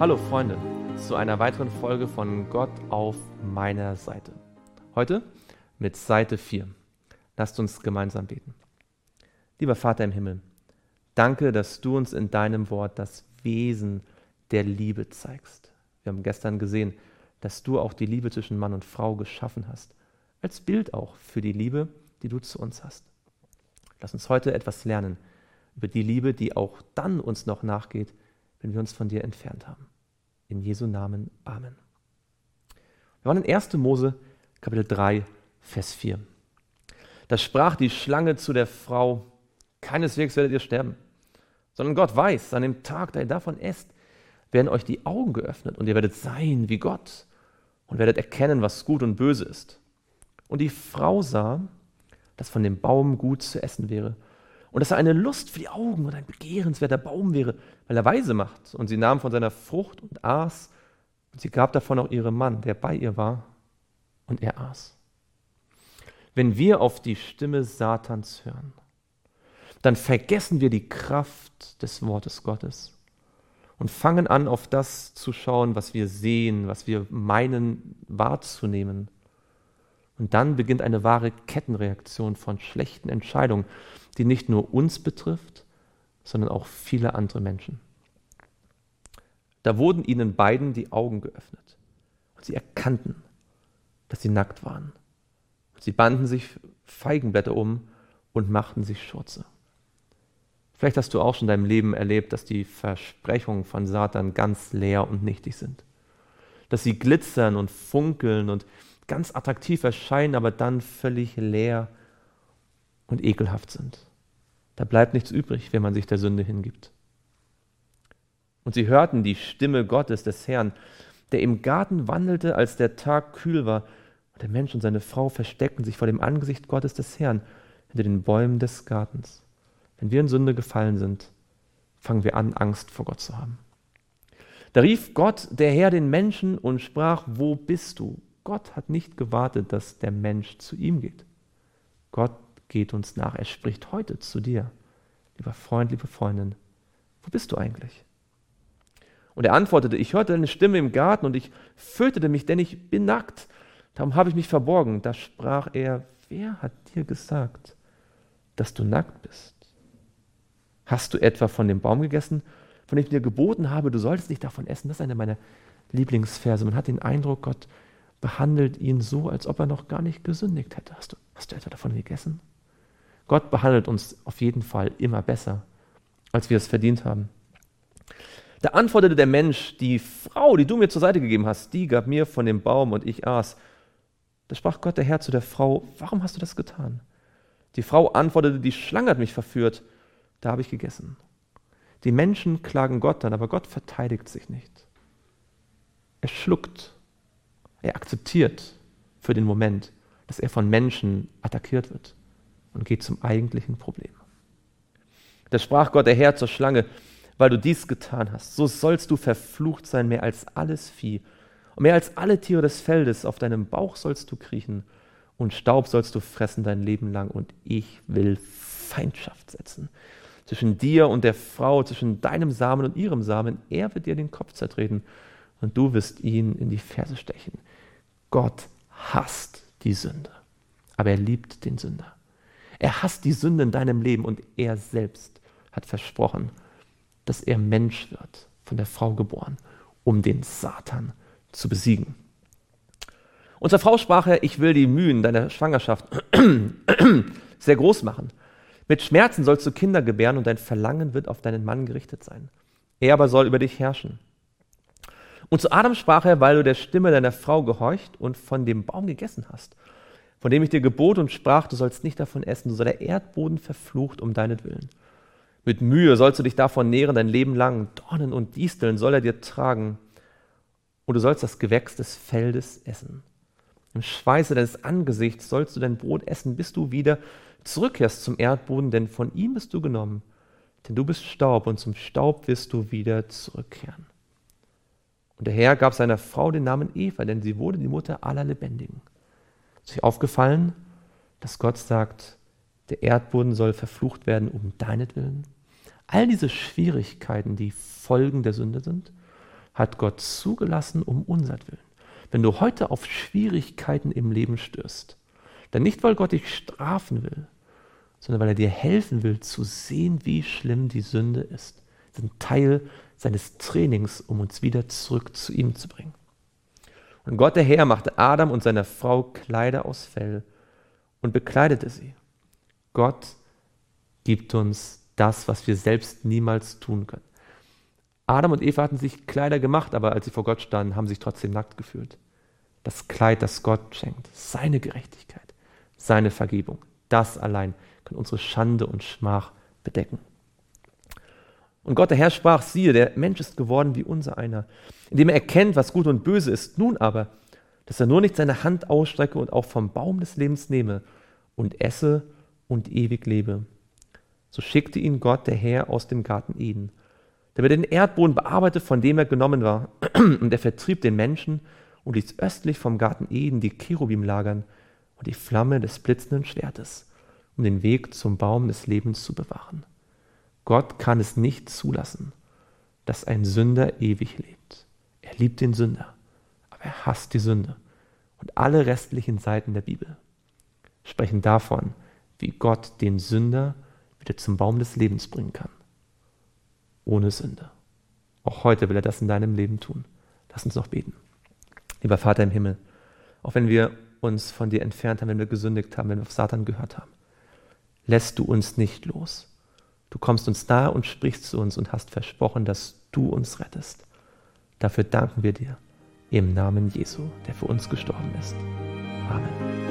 Hallo Freunde, zu einer weiteren Folge von Gott auf meiner Seite. Heute mit Seite 4. Lasst uns gemeinsam beten. Lieber Vater im Himmel, danke, dass du uns in deinem Wort das Wesen der Liebe zeigst. Wir haben gestern gesehen, dass du auch die Liebe zwischen Mann und Frau geschaffen hast, als Bild auch für die Liebe, die du zu uns hast. Lass uns heute etwas lernen über die Liebe, die auch dann uns noch nachgeht, wenn wir uns von dir entfernt haben. In Jesu Namen. Amen. Wir waren in 1. Mose, Kapitel 3, Vers 4. Da sprach die Schlange zu der Frau, keineswegs werdet ihr sterben, sondern Gott weiß, an dem Tag, da ihr davon esst, werden euch die Augen geöffnet und ihr werdet sein wie Gott und werdet erkennen, was gut und böse ist. Und die Frau sah, dass von dem Baum gut zu essen wäre und dass er eine Lust für die Augen und ein begehrenswerter Baum wäre, weil er weise macht. Und sie nahm von seiner Frucht und aß, und sie gab davon auch ihrem Mann, der bei ihr war, und er aß. Wenn wir auf die Stimme Satans hören, dann vergessen wir die Kraft des Wortes Gottes und fangen an, auf das zu schauen, was wir sehen, was wir meinen wahrzunehmen. Und dann beginnt eine wahre Kettenreaktion von schlechten Entscheidungen, die nicht nur uns betrifft, sondern auch viele andere Menschen. Da wurden ihnen beiden die Augen geöffnet und sie erkannten, dass sie nackt waren. Sie banden sich Feigenblätter um und machten sich Schurze. Vielleicht hast du auch schon in deinem Leben erlebt, dass die Versprechungen von Satan ganz leer und nichtig sind. Dass sie glitzern und funkeln und ganz attraktiv erscheinen, aber dann völlig leer und ekelhaft sind. Da bleibt nichts übrig, wenn man sich der Sünde hingibt. Und sie hörten die Stimme Gottes, des Herrn, der im Garten wandelte, als der Tag kühl war. Und der Mensch und seine Frau versteckten sich vor dem Angesicht Gottes des Herrn hinter den Bäumen des Gartens. Wenn wir in Sünde gefallen sind, fangen wir an, Angst vor Gott zu haben. Da rief Gott, der Herr, den Menschen und sprach, wo bist du? Gott hat nicht gewartet, dass der Mensch zu ihm geht. Gott geht uns nach. Er spricht heute zu dir. Lieber Freund, liebe Freundin, wo bist du eigentlich? Und er antwortete, ich hörte eine Stimme im Garten und ich fürchtete mich, denn ich bin nackt. Darum habe ich mich verborgen. Da sprach er, wer hat dir gesagt, dass du nackt bist? Hast du etwa von dem Baum gegessen, von dem ich dir geboten habe, du solltest nicht davon essen? Das ist einer meiner Lieblingsverse. Man hat den Eindruck, Gott behandelt ihn so, als ob er noch gar nicht gesündigt hätte. Hast du, hast du etwa davon gegessen? Gott behandelt uns auf jeden Fall immer besser, als wir es verdient haben. Da antwortete der Mensch, die Frau, die du mir zur Seite gegeben hast, die gab mir von dem Baum und ich aß. Da sprach Gott der Herr zu der Frau, warum hast du das getan? Die Frau antwortete, die Schlange hat mich verführt, da habe ich gegessen. Die Menschen klagen Gott an, aber Gott verteidigt sich nicht. Er schluckt, er akzeptiert für den Moment, dass er von Menschen attackiert wird und geht zum eigentlichen Problem. Da sprach Gott der Herr zur Schlange, weil du dies getan hast, so sollst du verflucht sein mehr als alles Vieh und mehr als alle Tiere des Feldes. Auf deinem Bauch sollst du kriechen und Staub sollst du fressen dein Leben lang und ich will Feindschaft setzen zwischen dir und der Frau, zwischen deinem Samen und ihrem Samen. Er wird dir den Kopf zertreten und du wirst ihn in die Ferse stechen. Gott hasst die Sünde, aber er liebt den Sünder. Er hasst die Sünde in deinem Leben und er selbst hat versprochen, dass er Mensch wird, von der Frau geboren, um den Satan zu besiegen. Zur Frau sprach er, ich will die Mühen deiner Schwangerschaft sehr groß machen. Mit Schmerzen sollst du Kinder gebären und dein Verlangen wird auf deinen Mann gerichtet sein. Er aber soll über dich herrschen. Und zu Adam sprach er, weil du der Stimme deiner Frau gehorcht und von dem Baum gegessen hast von dem ich dir gebot und sprach, du sollst nicht davon essen, so soll der Erdboden verflucht um deinetwillen. Mit Mühe sollst du dich davon nähren dein Leben lang, Dornen und Disteln soll er dir tragen, und du sollst das Gewächs des Feldes essen. Im Schweiße deines Angesichts sollst du dein Brot essen, bis du wieder zurückkehrst zum Erdboden, denn von ihm bist du genommen. Denn du bist Staub und zum Staub wirst du wieder zurückkehren. Und der Herr gab seiner Frau den Namen Eva, denn sie wurde die Mutter aller Lebendigen. Ist euch aufgefallen, dass Gott sagt, der Erdboden soll verflucht werden um deinetwillen? All diese Schwierigkeiten, die Folgen der Sünde sind, hat Gott zugelassen um unsertwillen. Wenn du heute auf Schwierigkeiten im Leben stößt, dann nicht, weil Gott dich strafen will, sondern weil er dir helfen will zu sehen, wie schlimm die Sünde ist. Das ist ein Teil seines Trainings, um uns wieder zurück zu ihm zu bringen. Und Gott der Herr machte Adam und seiner Frau Kleider aus Fell und bekleidete sie. Gott gibt uns das, was wir selbst niemals tun können. Adam und Eva hatten sich Kleider gemacht, aber als sie vor Gott standen, haben sie sich trotzdem nackt gefühlt. Das Kleid, das Gott schenkt, seine Gerechtigkeit, seine Vergebung, das allein kann unsere Schande und Schmach bedecken. Und Gott der Herr sprach, siehe, der Mensch ist geworden wie unser einer, indem er erkennt, was gut und böse ist. Nun aber, dass er nur nicht seine Hand ausstrecke und auch vom Baum des Lebens nehme und esse und ewig lebe. So schickte ihn Gott der Herr aus dem Garten Eden, damit er den Erdboden bearbeitete, von dem er genommen war. Und er vertrieb den Menschen und ließ östlich vom Garten Eden die Cherubim lagern und die Flamme des blitzenden Schwertes, um den Weg zum Baum des Lebens zu bewahren. Gott kann es nicht zulassen, dass ein Sünder ewig lebt. Er liebt den Sünder, aber er hasst die Sünde. Und alle restlichen Seiten der Bibel sprechen davon, wie Gott den Sünder wieder zum Baum des Lebens bringen kann. Ohne Sünde. Auch heute will er das in deinem Leben tun. Lass uns noch beten. Lieber Vater im Himmel, auch wenn wir uns von dir entfernt haben, wenn wir gesündigt haben, wenn wir auf Satan gehört haben, lässt du uns nicht los. Du kommst uns nahe und sprichst zu uns und hast versprochen, dass du uns rettest. Dafür danken wir dir im Namen Jesu, der für uns gestorben ist. Amen.